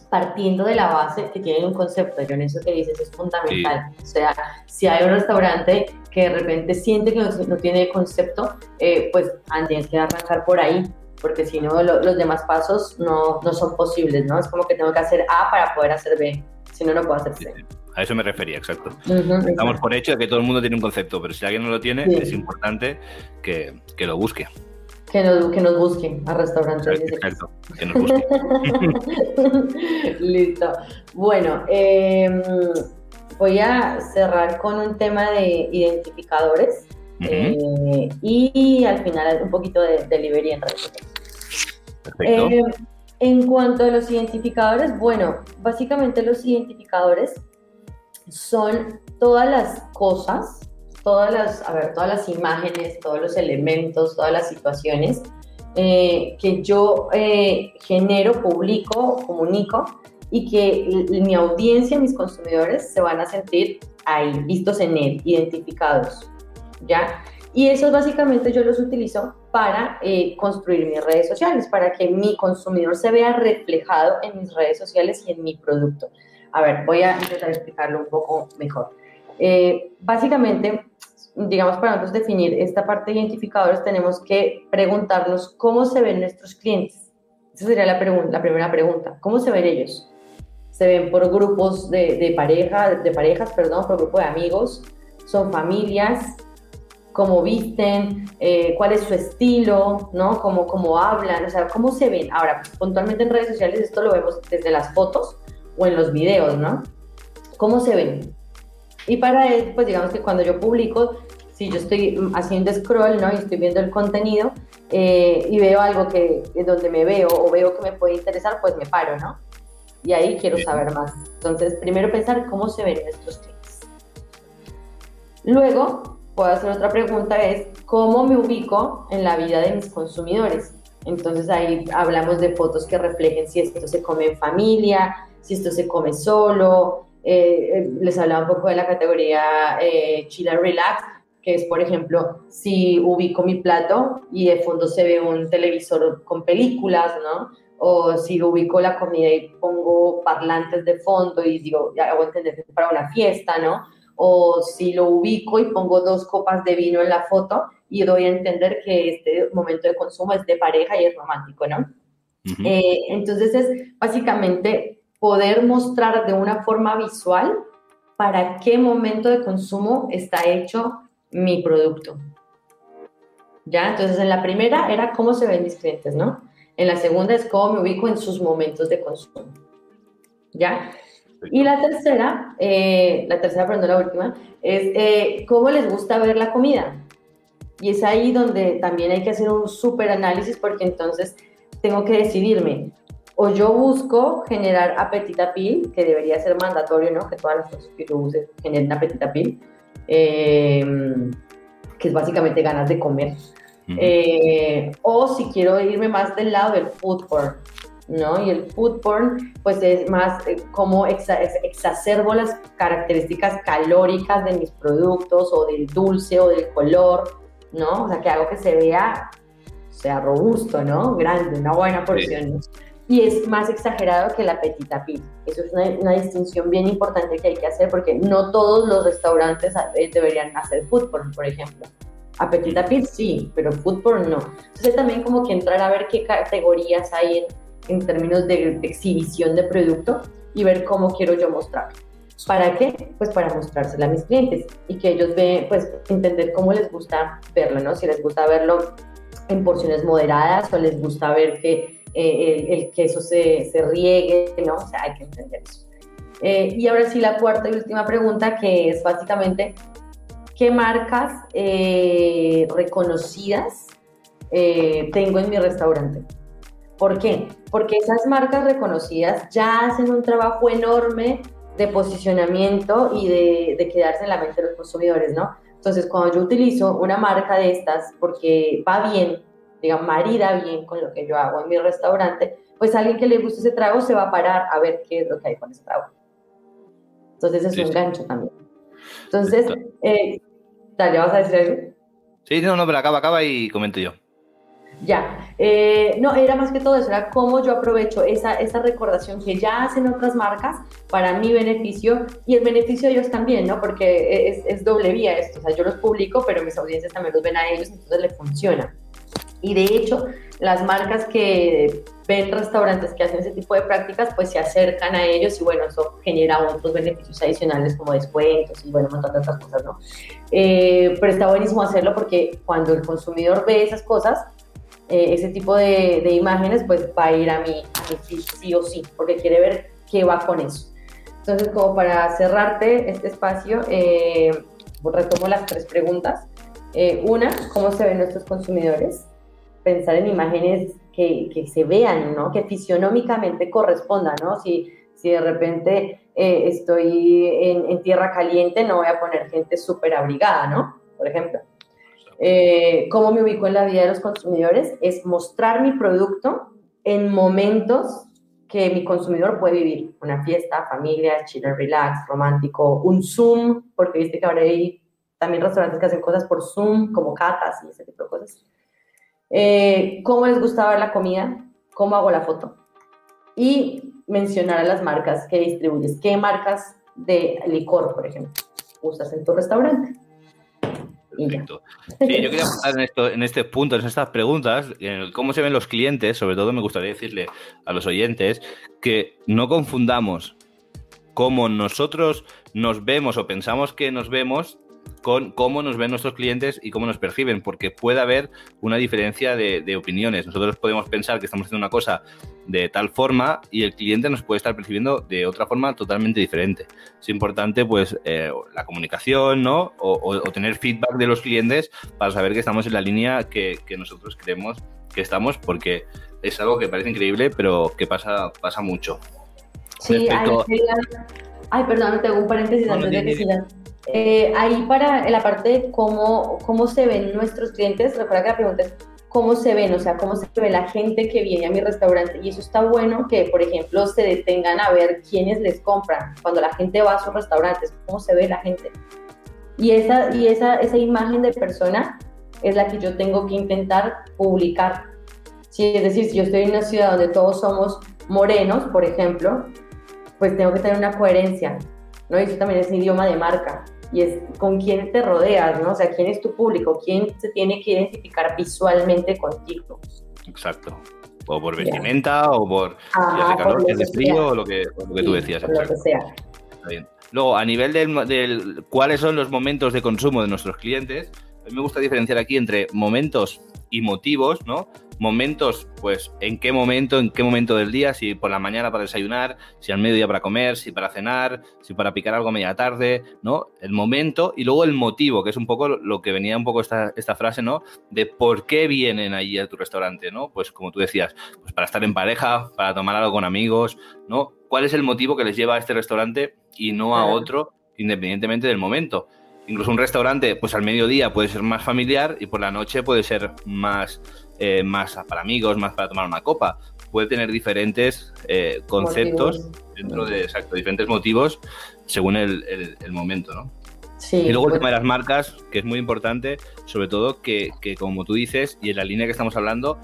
partiendo de la base que tienen un concepto, yo en eso que dices es fundamental. O sea, si hay un restaurante que de repente siente que no, tiene concepto, eh, pues tienes que arrancar por ahí, porque si no, los demás pasos no, no son posibles, ¿no? Es como que tengo que hacer A para poder hacer B, si no, no puedo hacer C. A eso me refería, exacto. Estamos por hecho de que todo el mundo tiene un concepto, pero si alguien no lo tiene, es importante que, que, lo busque. Que nos, que nos busquen a restaurantes. Exacto, que nos busquen. [LAUGHS] Listo. Bueno, em, voy a cerrar con un tema de identificadores eh, y al final un poquito de delivery en redes Perfecto. Em, en cuanto a los identificadores, bueno, básicamente los identificadores son todas las cosas, todas las, a ver, todas las imágenes, todos los elementos, todas las situaciones eh, que yo eh, genero, publico, comunico y que mi audiencia, mis consumidores, se van a sentir ahí, vistos en él, identificados, ¿ya? Y eso básicamente yo los utilizo para eh, construir mis redes sociales, para que mi consumidor se vea reflejado en mis redes sociales y en mi producto. A ver, voy a intentar explicarlo un poco mejor. Eh, básicamente, digamos, para nosotros definir esta parte de identificadores, tenemos que preguntarnos cómo se ven nuestros clientes. Esa sería la, la primera pregunta. ¿Cómo se ven ellos? ¿Se ven por grupos de, de, pareja, de parejas, perdón, por grupo de amigos? ¿Son familias? cómo visten, eh, cuál es su estilo, ¿no? Cómo, cómo hablan, o sea, cómo se ven. Ahora, puntualmente en redes sociales esto lo vemos desde las fotos o en los videos, ¿no? ¿Cómo se ven? Y para él, pues digamos que cuando yo publico, si yo estoy haciendo scroll, ¿no? Y estoy viendo el contenido eh, y veo algo que donde me veo o veo que me puede interesar, pues me paro, ¿no? Y ahí quiero saber más. Entonces, primero pensar cómo se ven nuestros clientes. Luego, puedo hacer otra pregunta, es cómo me ubico en la vida de mis consumidores. Entonces ahí hablamos de fotos que reflejen si esto se come en familia, si esto se come solo. Eh, eh, les hablaba un poco de la categoría eh, Relax, que es, por ejemplo, si ubico mi plato y de fondo se ve un televisor con películas, ¿no? O si ubico la comida y pongo parlantes de fondo y digo, ya hago entender que es para una fiesta, ¿no? o si lo ubico y pongo dos copas de vino en la foto y doy a entender que este momento de consumo es de pareja y es romántico, ¿no? Eh, entonces es básicamente poder mostrar de una forma visual para qué momento de consumo está hecho mi producto. ¿Ya? Entonces en la primera era cómo se ven mis clientes, ¿no? En la segunda es cómo me ubico en sus momentos de consumo. ¿Ya? Y la tercera, eh, la tercera, pero no la última, es eh, cómo les gusta ver la comida. Y es ahí donde también hay que hacer un súper análisis porque entonces tengo que decidirme. O yo busco generar apetita pill, que debería ser mandatorio, ¿no? Que todas las cosas que yo use generen apetita pill, eh, que es básicamente ganas de comer. o si quiero irme más del lado del food porn, ¿no? Y el food porn, pues es más eh, como exacerbo las características calóricas de mis productos o del dulce o del color, ¿no? O sea, que hago que se vea, sea robusto, ¿no? Grande, una buena porción. Y es más exagerado que la petita pil. Eso es una, distinción bien importante que hay que hacer porque no todos los restaurantes eh, deberían hacer food porn, por ejemplo. A petita pil sí, pero food porn no. Entonces también como que entrar a ver qué categorías hay en en términos de, exhibición de producto y ver cómo quiero yo mostrar. ¿Para qué? Pues para mostrárselo a mis clientes y que ellos vean, pues entender cómo les gusta verlo, ¿no? Si les gusta verlo en porciones moderadas o les gusta ver que eh, el, queso se, se, riegue, ¿no? O sea, hay que entender eso. Eh, y ahora sí, la cuarta y última pregunta, que es básicamente, ¿qué marcas eh, reconocidas tengo en mi restaurante? ¿Por qué? Porque esas marcas reconocidas ya hacen un trabajo enorme de posicionamiento y de, quedarse en la mente de los consumidores, ¿no? Entonces, cuando yo utilizo una marca de estas porque va bien, digamos, marida bien con lo que yo hago en mi restaurante, pues alguien que le guste ese trago se va a parar a ver qué es lo que hay con ese trago. Entonces, es un gancho también. Entonces, eh, ¿vas a decir algo? Sí, no, no, pero acaba, acaba y comento yo. Ya, eh, no, era más que todo eso, era cómo yo aprovecho esa, esa recordación que ya hacen otras marcas para mi beneficio y el beneficio de ellos también, ¿no? Porque es, es doble vía esto, o sea, yo los publico, pero mis audiencias también los ven a ellos, entonces le funciona. Y de hecho, las marcas que ven restaurantes que hacen ese tipo de prácticas, pues se acercan a ellos y bueno, eso genera otros beneficios adicionales como descuentos y bueno, un montón de otras cosas, ¿no? Eh, pero está buenísimo hacerlo porque cuando el consumidor ve esas cosas, eh, ese tipo de, imágenes, pues va a ir a mi, sí o sí, porque quiere ver qué va con eso. Entonces, como para cerrarte este espacio, eh, retomo las tres preguntas. Eh, una, ¿cómo se ven nuestros consumidores? Pensar en imágenes que, que se vean, ¿no? Que fisionómicamente correspondan, ¿no? Si, si de repente estoy en, en, tierra caliente, no voy a poner gente súper abrigada, ¿no? Por ejemplo. Eh, cómo me ubico en la vida de los consumidores, es mostrar mi producto en momentos que mi consumidor puede vivir. Una fiesta, familia, chill relax, romántico, un Zoom, porque viste que ahora hay también restaurantes que hacen cosas por Zoom, como catas y ese tipo de cosas. Eh, ¿Cómo les gusta ver la comida? ¿Cómo hago la foto? Y mencionar a las marcas que distribuyes. ¿Qué marcas de licor, por ejemplo, usas en tu restaurante? Perfecto. Yo quería apuntar en, esto, en este punto, en estas preguntas, cómo se ven los clientes, sobre todo me gustaría decirle a los oyentes que no confundamos cómo nosotros nos vemos o pensamos que nos vemos con cómo nos ven nuestros clientes y cómo nos perciben, porque puede haber una diferencia de, opiniones. Nosotros podemos pensar que estamos haciendo una cosa de tal forma y el cliente nos puede estar percibiendo de otra forma totalmente diferente. Es importante, pues, eh, la comunicación, ¿no? O, tener feedback de los clientes para saber que estamos en la línea que, nosotros creemos que estamos, porque es algo que parece increíble, pero que pasa, pasa mucho. Sí, ay, perdón, tengo un paréntesis antes de que sigas. Eh, ahí para la parte de cómo, cómo se ven nuestros clientes, recuerda que la pregunta es cómo se ven, o sea, cómo se ve la gente que viene a mi restaurante. Y eso está bueno que, por ejemplo, se detengan a ver quiénes les compran. Cuando la gente va a sus restaurantes, cómo se ve la gente. Y esa, y esa, esa imagen de persona es la que yo tengo que intentar publicar. Sí, es decir, si yo estoy en una ciudad donde todos somos morenos, por ejemplo, pues tengo que tener una coherencia, ¿no? Y eso también es idioma de marca y es con quién te rodeas, ¿no? O sea, quién es tu público, quién se tiene que identificar visualmente contigo. Exacto. O por vestimenta, o por si hace calor, si hace frío, o lo que, lo que tú decías. Lo que sea. Está bien. Luego, a nivel del, del, cuáles son los momentos de consumo de nuestros clientes, a mí me gusta diferenciar aquí entre momentos y motivos, ¿no? Momentos, pues en qué momento, en qué momento del día, si por la mañana para desayunar, si al mediodía para comer, si para cenar, si para picar algo a media tarde, ¿no? El momento y luego el motivo, que es un poco lo que venía un poco esta, esta frase, ¿no? De por qué vienen allí a tu restaurante, ¿no? Pues como tú decías, pues para estar en pareja, para tomar algo con amigos, ¿no? ¿Cuál es el motivo que les lleva a este restaurante y no a otro, independientemente del momento? Incluso un restaurante, pues al mediodía puede ser más familiar y por la noche puede ser más, eh, más para amigos, más para tomar una copa. Puede tener diferentes eh, conceptos dentro de, exacto, diferentes motivos según el, momento, ¿no? Sí, y luego el tema de las marcas, que es muy importante, sobre todo que, que, como tú dices, y en la línea que estamos hablando,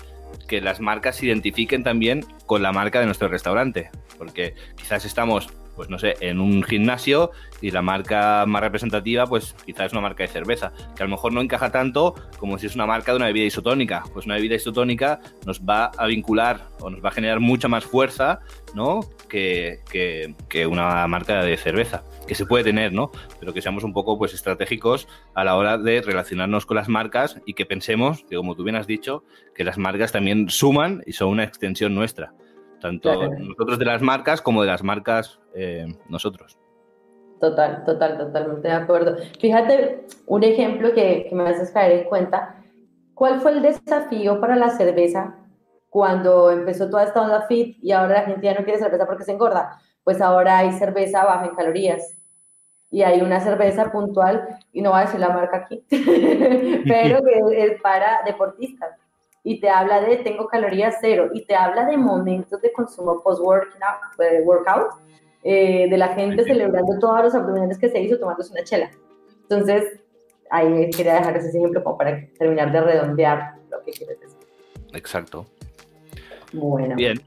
que las marcas se identifiquen también con la marca de nuestro restaurante, porque quizás estamos pues no sé, en un gimnasio y la marca más representativa, pues quizás es una marca de cerveza, que a lo mejor no encaja tanto como si es una marca de una bebida isotónica. Pues una bebida isotónica nos va a vincular o nos va a generar mucha más fuerza, ¿no? Que, que, una marca de cerveza, que se puede tener, ¿no? Pero que seamos un poco pues estratégicos a la hora de relacionarnos con las marcas y que pensemos, como tú bien has dicho, que las marcas también suman y son una extensión nuestra tanto nosotros de las marcas como de las marcas eh, nosotros. Total, total, totalmente de acuerdo. Fíjate un ejemplo que, que me haces caer en cuenta. ¿Cuál fue el desafío para la cerveza cuando empezó toda esta onda fit y ahora la gente ya no quiere cerveza porque se engorda? Pues ahora hay cerveza baja en calorías y hay una cerveza puntual, y no voy a decir la marca aquí, [LAUGHS] pero [LAUGHS] que es para deportistas y te habla de tengo calorías cero y te habla de momentos de consumo post-workout, eh, de la gente celebrando todos los abdominales que se hizo tomándose una chela. Entonces, ahí quería dejar ese ejemplo como para terminar de redondear lo que quieres decir. Exacto. Bueno. Bien.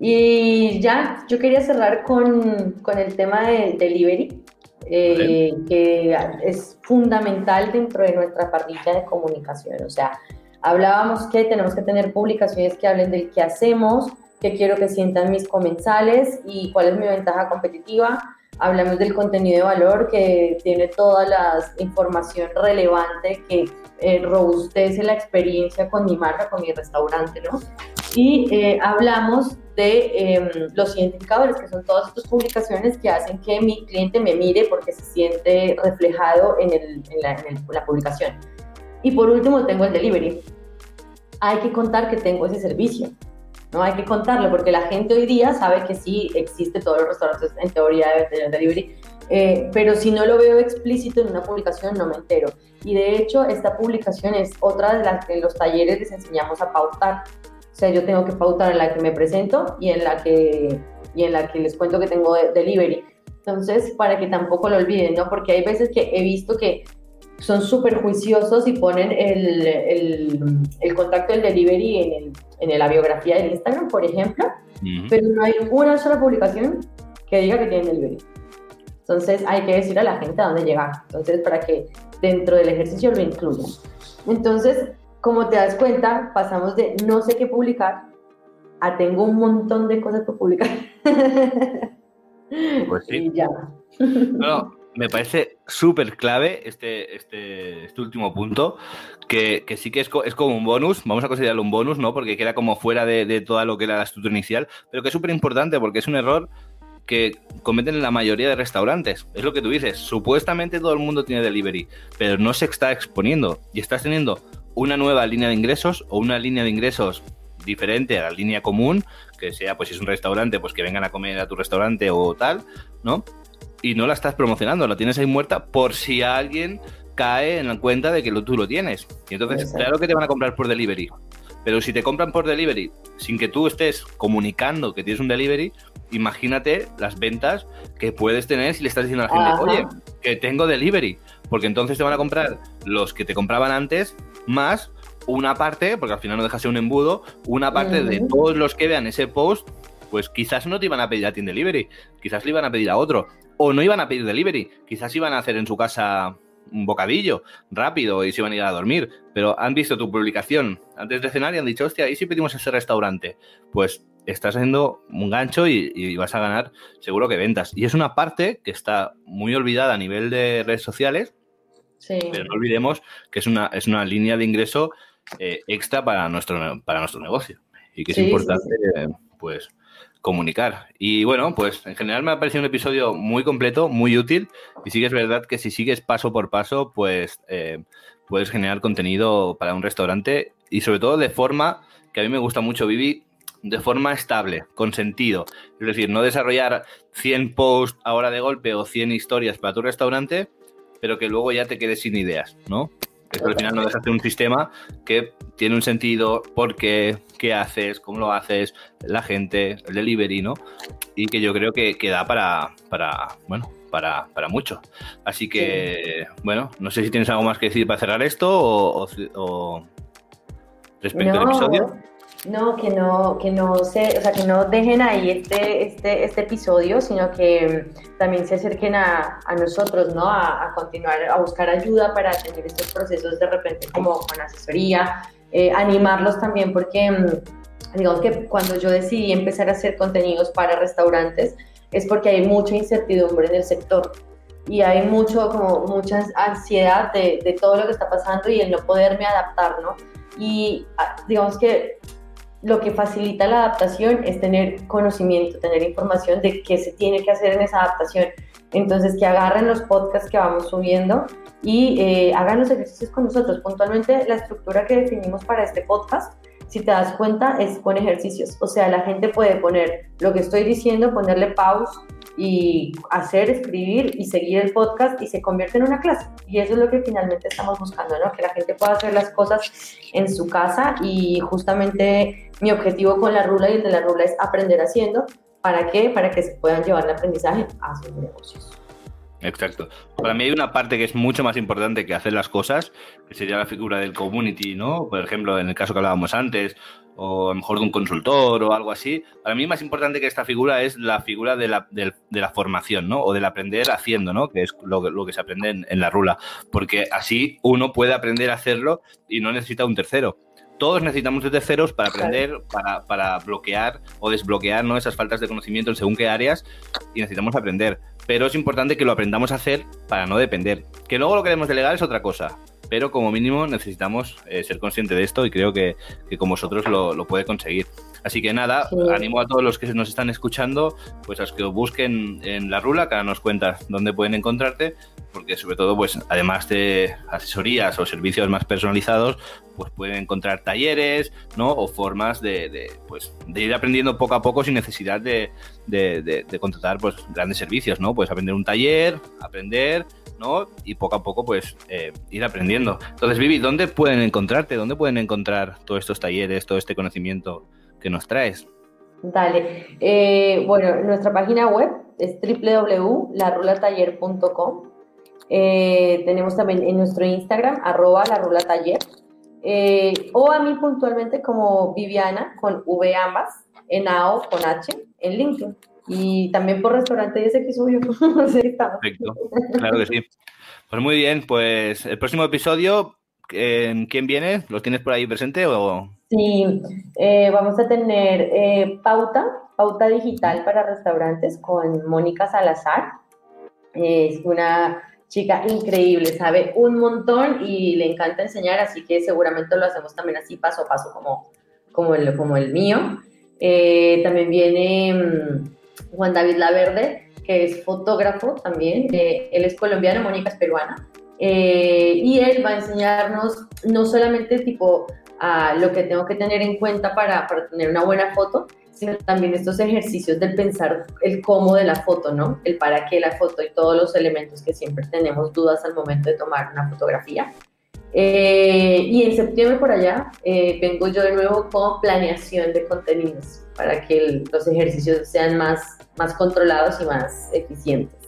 Y ya, yo quería cerrar con, con el tema de delivery, eh, que es fundamental dentro de nuestra parrilla de comunicación. O sea, Hablábamos que tenemos que tener publicaciones que hablen del qué hacemos, qué quiero que sientan mis comensales y cuál es mi ventaja competitiva. Hablamos del contenido de valor que tiene toda la información relevante que eh, robustece la experiencia con mi marca, con mi restaurante, ¿no? Y eh, hablamos de em, los identificadores, que son todas estas publicaciones que hacen que mi cliente me mire porque se siente reflejado en, en, la, en la publicación. Y por último tengo el delivery. Hay que contar que tengo ese servicio. No hay que contarlo porque la gente hoy día sabe que sí existe todos los restaurantes en teoría de tener delivery, eh, pero si no lo veo explícito en una publicación no me entero. Y de hecho esta publicación es otra de las que en los talleres les enseñamos a pautar. sea, yo tengo que pautar en la que me presento y en la que, y en la que les cuento que tengo delivery. Entonces, para que tampoco lo olviden, ¿no? Porque hay veces que he visto que son súper juiciosos y ponen el, el, el, contacto del delivery en, el, en la biografía del Instagram, por ejemplo, pero no hay una sola publicación que diga que tienen delivery. Entonces hay que decir a la gente a dónde llegar. Entonces, para que dentro del ejercicio lo incluyan. Entonces, como te das cuenta, pasamos de no sé qué publicar a tengo un montón de cosas por publicar. Pues sí. [LAUGHS] Y ya. No, me parece súper clave este, este, este, último punto, que, que sí que es, es, como un bonus, vamos a considerarlo un bonus, ¿no? Porque queda como fuera de, de todo lo que era la estructura inicial, pero que es súper importante porque es un error que cometen la mayoría de restaurantes. Es lo que tú dices, supuestamente todo el mundo tiene delivery, pero no se está exponiendo y estás teniendo una nueva línea de ingresos o una línea de ingresos diferente a la línea común, que sea, pues si es un restaurante, pues que vengan a comer a tu restaurante o tal, ¿no? Y no la estás promocionando, la tienes ahí muerta por si alguien cae en la cuenta de que lo, tú lo tienes. Y entonces, claro que te van a comprar por delivery. Pero si te compran por delivery sin que tú estés comunicando que tienes un delivery, imagínate las ventas que puedes tener si le estás diciendo a la gente, oye, que tengo delivery. Porque entonces te van a comprar los que te compraban antes más una parte, porque al final no deja ser un embudo, una parte de todos los que vean ese post, pues quizás no te iban a pedir a ti en delivery, quizás le iban a pedir a otro, o no iban a pedir delivery, quizás iban a hacer en su casa un bocadillo rápido y se iban a ir a dormir, pero han visto tu publicación antes de cenar y han dicho, hostia, ¿y si pedimos ese restaurante? Pues estás haciendo un gancho y, y, vas a ganar seguro que ventas. Y es una parte que está muy olvidada a nivel de redes sociales pero no olvidemos que es una, es una línea de ingreso eh, extra para nuestro, para nuestro negocio. Y que es importante pues comunicar. Y bueno, pues en general me ha parecido un episodio muy completo, muy útil y sí que es verdad que si sigues paso por paso, pues eh, puedes generar contenido para un restaurante y sobre todo de forma que a mí me gusta mucho, Vivi, de forma estable, con sentido. Es decir, no desarrollar 100 posts ahora de golpe o 100 historias para tu restaurante, pero que luego ya te quedes sin ideas, ¿no? Esto al final no deja de un sistema que tiene un sentido, por qué, haces, cómo lo haces, la gente, el delivery, ¿no? Y que yo creo que, que da para, para, bueno, para, para mucho. Así que, bueno, no sé si tienes algo más que decir para cerrar esto o, o, respecto al episodio. No, que no, que no se, o sea, que no dejen ahí este, este, este episodio, sino que también se acerquen a, a nosotros, ¿no? A, continuar, a buscar ayuda para tener estos procesos de repente como con asesoría, eh, animarlos también porque, mm, digamos que cuando yo decidí empezar a hacer contenidos para restaurantes, es porque hay mucha incertidumbre en el sector y hay mucho, como mucha ansiedad de, de todo lo que está pasando y el no poderme adaptar, ¿no? Y ah, digamos que lo que facilita la adaptación es tener conocimiento, tener información de qué se tiene que hacer en esa adaptación. Entonces, que agarren los podcasts que vamos subiendo y eh, hagan los ejercicios con nosotros. Puntualmente, la estructura que definimos para este podcast, si te das cuenta, es con ejercicios. O sea, la gente puede poner lo que estoy diciendo, ponerle pause, y hacer, escribir y seguir el podcast y se convierte en una clase. Y eso es lo que finalmente estamos buscando, ¿no? Que la gente pueda hacer las cosas en su casa y justamente mi objetivo con la rula y el de la rula es aprender haciendo. ¿Para qué? Para que se puedan llevar el aprendizaje a sus negocios. Exacto. Para mí hay una parte que es mucho más importante que hacer las cosas, que sería la figura del community, ¿no? Por ejemplo, en el caso que hablábamos antes, o a lo mejor de un consultor o algo así. Para mí más importante que esta figura es la figura de la, formación, ¿no? O del aprender haciendo, ¿no? Que es lo, lo que se aprende en, en, la rula. Porque así uno puede aprender a hacerlo y no necesita un tercero. Todos necesitamos de terceros para aprender, para, para bloquear o desbloquear ¿no? esas faltas de conocimiento en según qué áreas y necesitamos aprender. Pero es importante que lo aprendamos a hacer para no depender. Que luego lo queremos delegar es otra cosa pero como mínimo necesitamos eh, ser conscientes de esto y creo que, que con vosotros lo, lo, puede conseguir. Así que nada, animo a todos los que nos están escuchando, pues a que os busquen en la rula, que ahora nos cuentas dónde pueden encontrarte, porque sobre todo, pues además de asesorías o servicios más personalizados, pues pueden encontrar talleres, ¿no? O formas de, pues, de ir aprendiendo poco a poco sin necesidad de, de, contratar pues, grandes servicios, ¿no? Puedes aprender un taller, aprender, ¿no? Y poco a poco, pues, eh, ir aprendiendo. Entonces, Vivi, ¿dónde pueden encontrarte? ¿Dónde pueden encontrar todos estos talleres, todo este conocimiento que nos traes? Dale. Eh, bueno, nuestra página web es www.larulataller.com. Eh, tenemos también en nuestro Instagram, arroba larulataller. Eh, o a mí puntualmente como Viviana, con V ambas, en AO con H, en LinkedIn. Y también por restaurante ese que suyo. [LAUGHS] Perfecto, claro que sí. Pues muy bien, pues el próximo episodio, ¿quién viene? ¿Lo tienes por ahí presente o...? Sí, eh, vamos a tener eh, pauta, pauta digital para restaurantes con Mónica Salazar. Es una chica increíble, sabe un montón y le encanta enseñar, así que seguramente lo hacemos también así paso a paso como, como, el, como el mío. Eh, también viene mm, Juan David Laverde, que es fotógrafo también, eh, él es colombiano, Mónica es peruana, y él va a enseñarnos no solamente tipo a lo que tengo que tener en cuenta para, para tener una buena foto, sino también estos ejercicios del pensar el cómo de la foto, ¿no? El para qué la foto y todos los elementos que siempre tenemos dudas al momento de tomar una fotografía. Eh, y en septiembre por allá eh, vengo yo de nuevo con planeación de contenidos para que los ejercicios sean más, más controlados y más eficientes.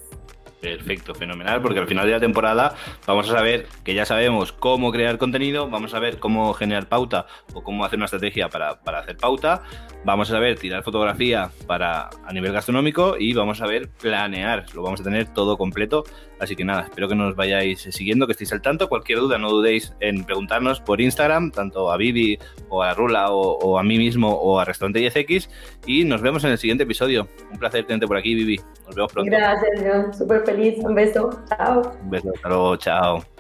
Perfecto, fenomenal, porque al final de la temporada vamos a saber que ya sabemos cómo crear contenido, vamos a ver cómo generar pauta o cómo hacer una estrategia para, para hacer pauta, vamos a saber tirar fotografía para a nivel gastronómico y vamos a ver planear, lo vamos a tener todo completo. Así que nada, espero que nos vayáis siguiendo, que estéis al tanto. Cualquier duda, no dudéis en preguntarnos por Instagram, tanto a Vivi o a Rula o, a mí mismo o a Restaurante 10X. Y nos vemos en el siguiente episodio. Un placer tenerte por aquí, Vivi. Nos vemos pronto. Gracias, John. Súper feliz. Un beso. Chao. Un beso. Hasta luego. Chao.